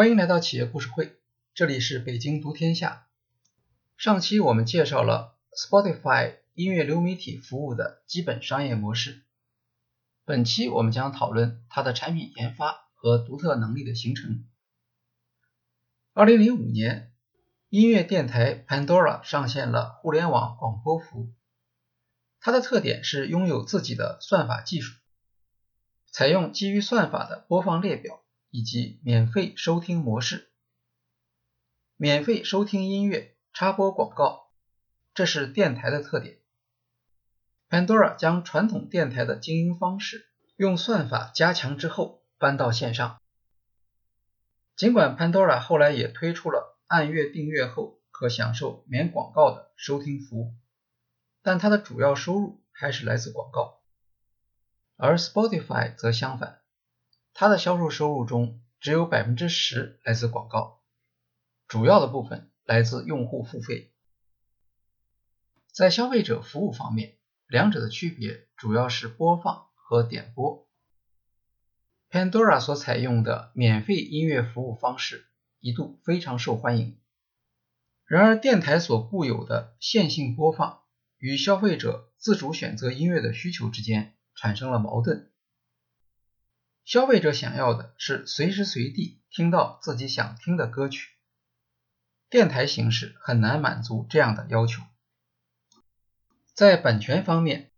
欢迎来到企业故事会，这里是北京读天下。上期我们介绍了 Spotify 音乐流媒体服务的基本商业模式，本期我们将讨论它的产品研发和独特能力的形成。二零零五年，音乐电台 Pandora 上线了互联网广播服务，它的特点是拥有自己的算法技术。采用基于算法的播放列表以及免费收听模式，免费收听音乐、插播广告，这是电台的特点。Pandora 将传统电台的经营方式用算法加强之后搬到线上。尽管 Pandora 后来也推出了按月订阅后可享受免广告的收听服务，但它的主要收入还是来自广告。而 Spotify 则相反，它的销售收入中只有百分之十来自广告，主要的部分来自用户付费。在消费者服务方面，两者的区别主要是播放和点播。Pandora 所采用的免费音乐服务方式一度非常受欢迎，然而电台所固有的线性播放与消费者自主选择音乐的需求之间。产生了矛盾。消费者想要的是随时随地听到自己想听的歌曲，电台形式很难满足这样的要求。在版权方面，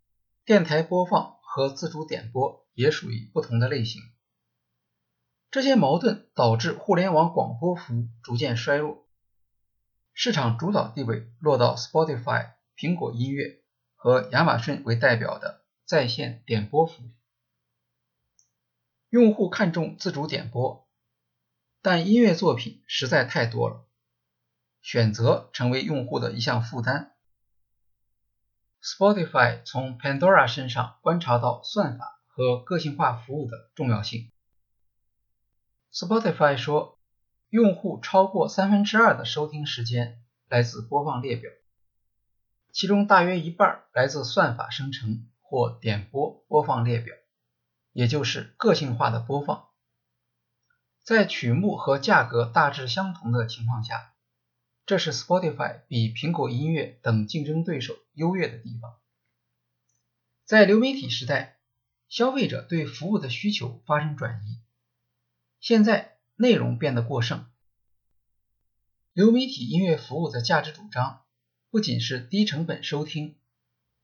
电台播放和自主点播也属于不同的类型。这些矛盾导致互联网广播服务逐渐衰落，市场主导地位落到 Spotify、苹果音乐和亚马逊为代表的。在线点播服务，用户看重自主点播，但音乐作品实在太多了，选择成为用户的一项负担。Spotify 从 Pandora 身上观察到算法和个性化服务的重要性。Spotify 说，用户超过三分之二的收听时间来自播放列表，其中大约一半来自算法生成。或点播播放列表，也就是个性化的播放，在曲目和价格大致相同的情况下，这是 Spotify 比苹果音乐等竞争对手优越的地方。在流媒体时代，消费者对服务的需求发生转移，现在内容变得过剩，流媒体音乐服务的价值主张不仅是低成本收听。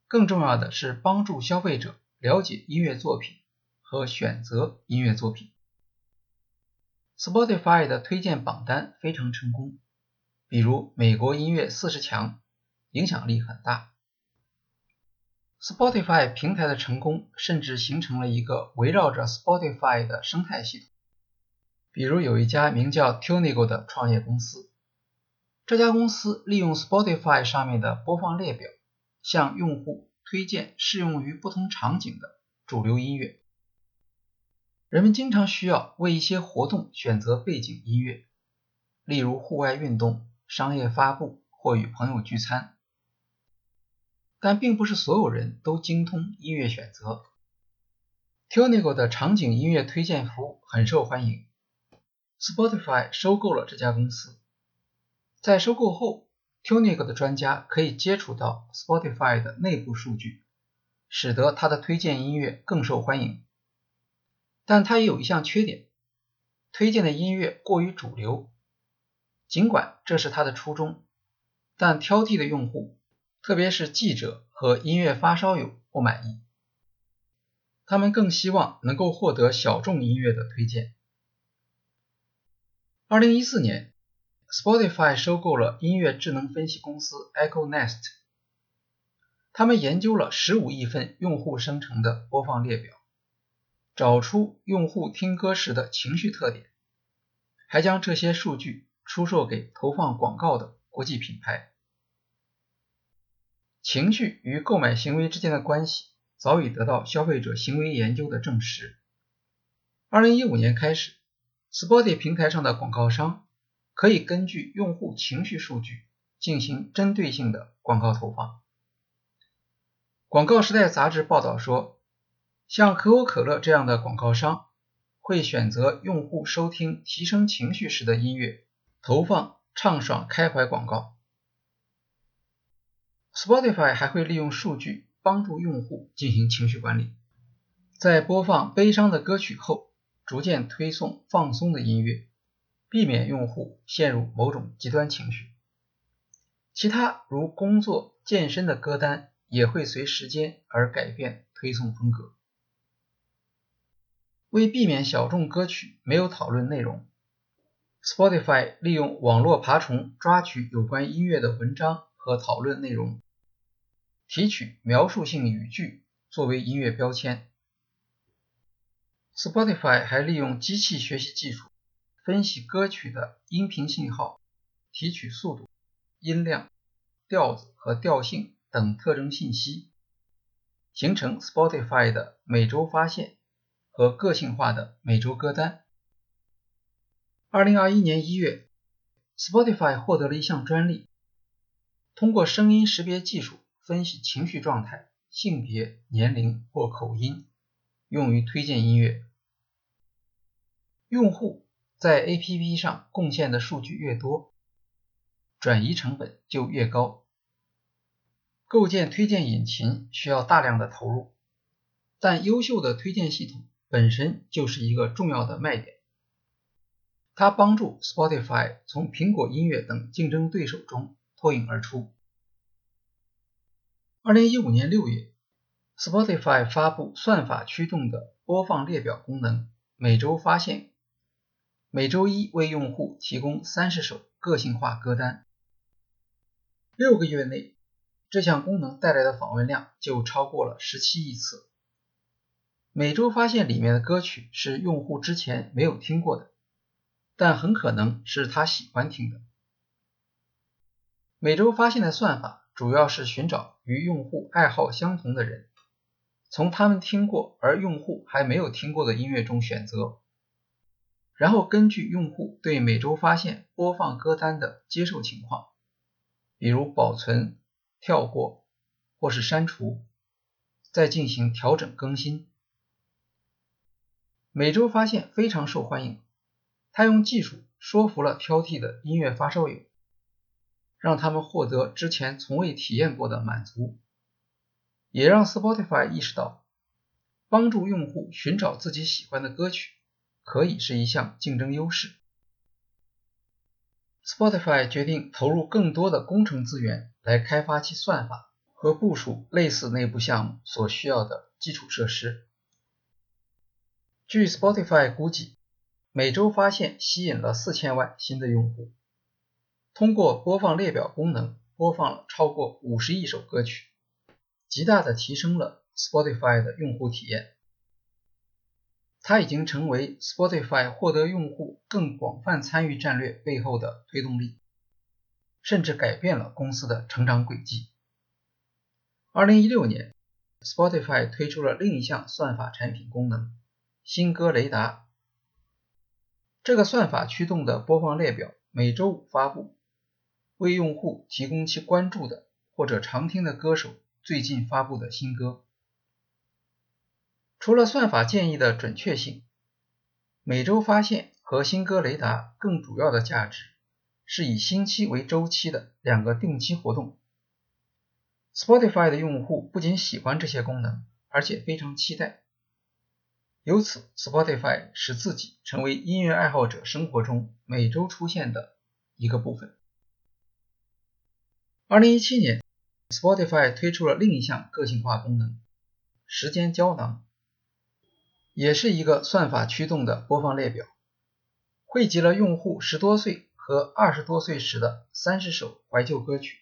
更重要的是帮助消费者了解音乐作品和选择音乐作品。Spotify 的推荐榜单非常成功，比如美国音乐四十强，影响力很大。Spotify 平台的成功甚至形成了一个围绕着 Spotify 的生态系统。比如有一家名叫 Tunigo 的创业公司，这家公司利用 Spotify 上面的播放列表。向用户推荐适用于不同场景的主流音乐。人们经常需要为一些活动选择背景音乐，例如户外运动、商业发布或与朋友聚餐。但并不是所有人都精通音乐选择。Tunigo 的场景音乐推荐服务很受欢迎。Spotify 收购了这家公司，在收购后。Tunigo 的专家可以接触到 Spotify 的内部数据，使得它的推荐音乐更受欢迎。但它也有一项缺点，推荐的音乐过于主流。尽管这是他的初衷，但挑剔的用户，特别是记者和音乐发烧友不满意。他们更希望能够获得小众音乐的推荐。二零一四年。Spotify 收购了音乐智能分析公司 Echo Nest，他们研究了十五亿份用户生成的播放列表，找出用户听歌时的情绪特点，还将这些数据出售给投放广告的国际品牌。情绪与购买行为之间的关系早已得到消费者行为研究的证实。二零一五年开始，Spotify 平台上的广告商。可以根据用户情绪数据进行针对性的广告投放。广告时代杂志报道说，像可口可乐这样的广告商会选择用户收听提升情绪时的音乐，投放畅爽开怀广告。Spotify 还会利用数据帮助用户进行情绪管理，在播放悲伤的歌曲后，逐渐推送放松的音乐，避免用户陷入某种极端情绪。其他如工作、健身的歌单也会随时间而改变推送风格。为避免小众歌曲没有讨论内容，Spotify 利用网络爬虫抓取有关音乐的文章和讨论内容，提取描述性语句作为音乐标签。Spotify 还利用机器学习技术分析歌曲的音频信号，提取速度、音量、调子和调性等特征信息，形成 Spotify 的每周发现。和个性化的每周歌单。二零二一年一月，Spotify 获得了一项专利，通过声音识别技术分析情绪状态、性别、年龄或口音，用于推荐音乐。用户在 APP 上贡献的数据越多，转移成本就越高。构建推荐引擎需要大量的投入，但优秀的推荐系统。本身就是一个重要的卖点，它帮助 Spotify 从苹果音乐等竞争对手中脱颖而出。二零一五年六月，Spotify 发布算法驱动的播放列表功能，每周发现，每周一为用户提供三十首个性化歌单。六个月内，这项功能带来的访问量就超过了十七亿次。每周发现里面的歌曲是用户之前没有听过的，但很可能是他喜欢听的。每周发现的算法主要是寻找与用户爱好相同的人，从他们听过而用户还没有听过的音乐中选择，然后根据用户对每周发现播放歌单的接受情况，比如保存、跳过或是删除，再进行调整更新。每周发现非常受欢迎，他用技术说服了挑剔的音乐发烧友，让他们获得之前从未体验过的满足，也让 Spotify 意识到，帮助用户寻找自己喜欢的歌曲可以是一项竞争优势。Spotify 决定投入更多的工程资源来开发其算法和部署类似内部项目所需要的基础设施。据 Spotify 估计，每周发现吸引了四千万新的用户，通过播放列表功能播放了超过五十亿首歌曲，极大的提升了 Spotify 的用户体验。它已经成为 Spotify 获得用户更广泛参与战略背后的推动力，甚至改变了公司的成长轨迹。二零一六年，Spotify 推出了另一项算法产品功能。新歌雷达，这个算法驱动的播放列表每周五发布，为用户提供其关注的或者常听的歌手最近发布的新歌。除了算法建议的准确性，每周发现和新歌雷达更主要的价值是以星期为周期的两个定期活动。Spotify 的用户不仅喜欢这些功能，而且非常期待。由此，Spotify 使自己成为音乐爱好者生活中每周出现的一个部分。二零一七年，Spotify 推出了另一项个性化功能——时间胶囊，也是一个算法驱动的播放列表，汇集了用户十多岁和二十多岁时的三十首怀旧歌曲。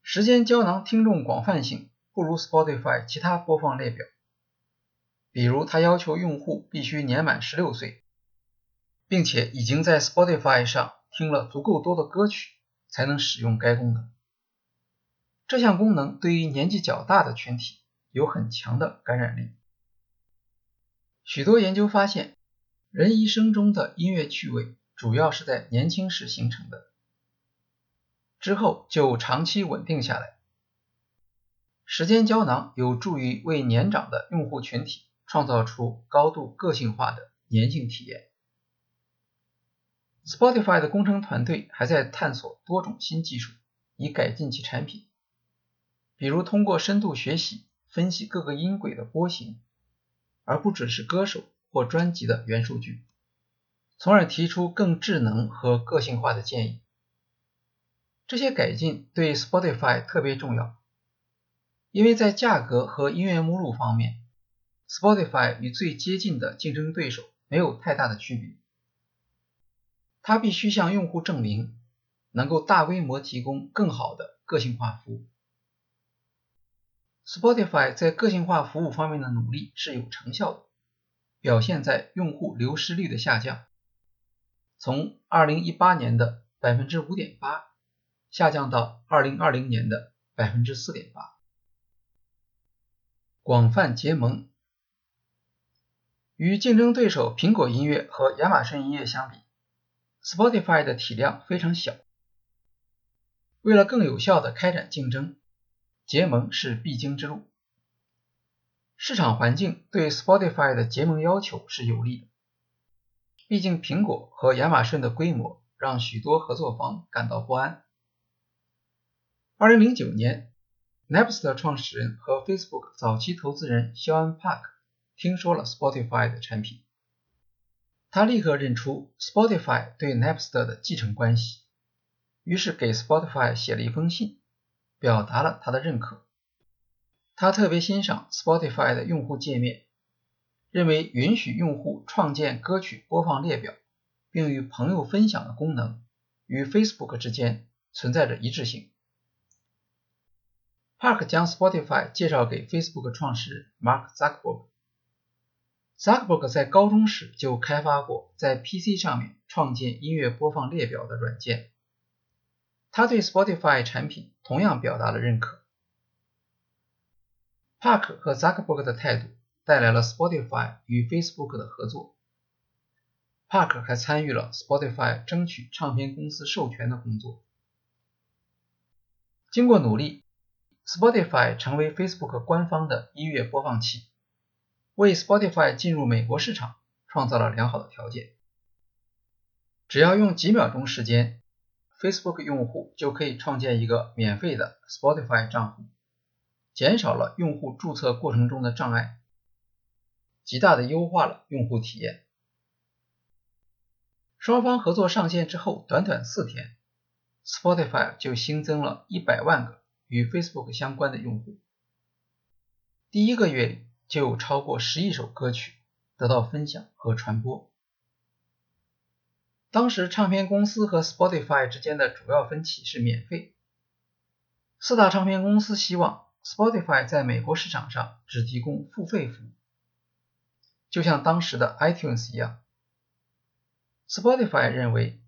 时间胶囊听众广泛性不如 Spotify 其他播放列表。比如，他要求用户必须年满十六岁，并且已经在 Spotify 上听了足够多的歌曲，才能使用该功能。这项功能对于年纪较大的群体有很强的感染力。许多研究发现，人一生中的音乐趣味主要是在年轻时形成的，之后就长期稳定下来。时间胶囊有助于为年长的用户群体。创造出高度个性化的粘性体验。Spotify 的工程团队还在探索多种新技术，以改进其产品，比如通过深度学习分析各个音轨的波形，而不只是歌手或专辑的原数据，从而提出更智能和个性化的建议。这些改进对 Spotify 特别重要，因为在价格和音乐目录方面，Spotify 与最接近的竞争对手没有太大的区别。它必须向用户证明能够大规模提供更好的个性化服务。Spotify 在个性化服务方面的努力是有成效的，表现在用户流失率的下降，从2018年的5.8%下降到2020年的4.8%。广泛结盟，与竞争对手苹果音乐和亚马逊音乐相比。Spotify 的体量非常小，为了更有效的开展竞争，结盟是必经之路。市场环境对 Spotify 的结盟要求是有利的，毕竟苹果和亚马逊的规模让许多合作方感到不安。2009年，Napster 创始人和 Facebook 早期投资人肖恩·帕克听说了 Spotify 的产品。他立刻认出 Spotify 对 Napster 的继承关系，于是给 Spotify 写了一封信，表达了他的认可。他特别欣赏 Spotify 的用户界面，认为允许用户创建歌曲播放列表并与朋友分享的功能与 Facebook 之间存在着一致性。Park 将 Spotify 介绍给 Facebook 创始人 Mark Zuckerberg。Zuckerberg 在高中时就开发过在 PC 上面创建音乐播放列表的软件，他对 Spotify 产品同样表达了认可。Park 和 Zuckerberg 的态度带来了 Spotify 与 Facebook 的合作。Park 还参与了 Spotify 争取唱片公司授权的工作。经过努力，Spotify 成为 Facebook 官方的音乐播放器。为 Spotify 进入美国市场创造了良好的条件。只要用几秒钟时间，Facebook 用户就可以创建一个免费的 Spotify 账户，减少了用户注册过程中的障碍，极大的优化了用户体验。双方合作上线之后，短短四天，Spotify 就新增了一百万个与 Facebook 相关的用户。第一个月里。就有超过十亿首歌曲得到分享和传播。当时唱片公司和 Spotify 之间的主要分歧是免费。四大唱片公司希望 Spotify 在美国市场上只提供付费服务，就像当时的 iTunes 一样。Spotify 认为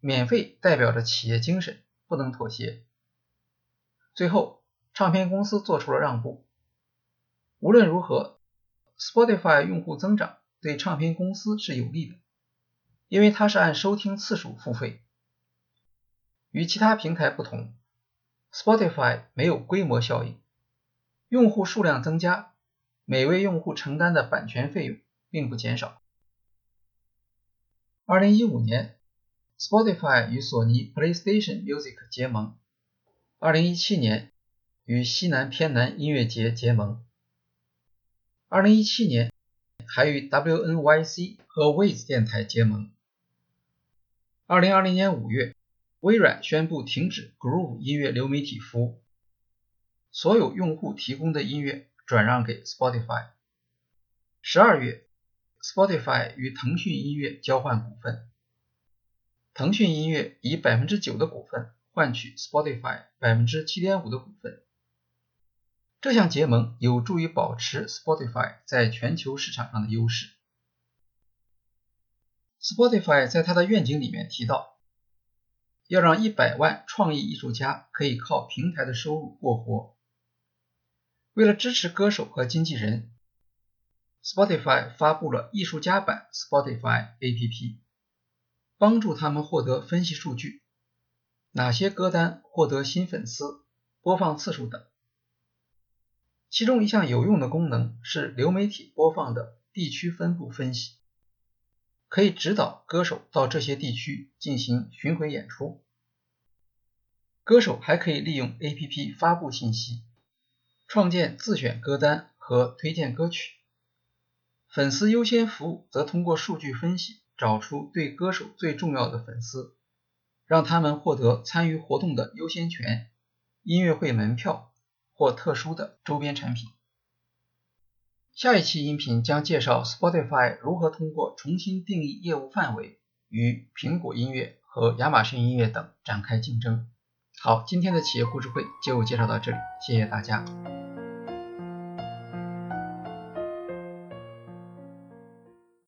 免费代表着企业精神，不能妥协。最后，唱片公司做出了让步。无论如何，Spotify 用户增长对唱片公司是有利的，因为它是按收听次数付费。与其他平台不同，Spotify 没有规模效应，用户数量增加，每位用户承担的版权费用并不减少。2015年，Spotify 与索尼 PlayStation Music 结盟；2017年，与西南偏南音乐节结盟。二零一七年，还与 WNYC 和 Wiz 电台结盟。二零二零年五月，微软宣布停止 Groove 音乐流媒体服务，所有用户提供的音乐转让给 Spotify。十二月，Spotify 与腾讯音乐交换股份，腾讯音乐以百分之九的股份换取 Spotify 百分之七点五的股份。这项结盟有助于保持 Spotify 在全球市场上的优势。Spotify 在它的愿景里面提到，要让一百万创意艺术家可以靠平台的收入过活。为了支持歌手和经纪人，Spotify 发布了艺术家版 Spotify APP，帮助他们获得分析数据，哪些歌单获得新粉丝、播放次数等。其中一项有用的功能是流媒体播放的地区分布分析，可以指导歌手到这些地区进行巡回演出。歌手还可以利用 APP 发布信息，创建自选歌单和推荐歌曲。粉丝优先服务则通过数据分析找出对歌手最重要的粉丝，让他们获得参与活动的优先权、音乐会门票。或特殊的周边产品。下一期音频将介绍 Spotify 如何通过重新定义业务范围，与苹果音乐和亚马逊音乐等展开竞争。好，今天的企业故事会就介绍到这里，谢谢大家。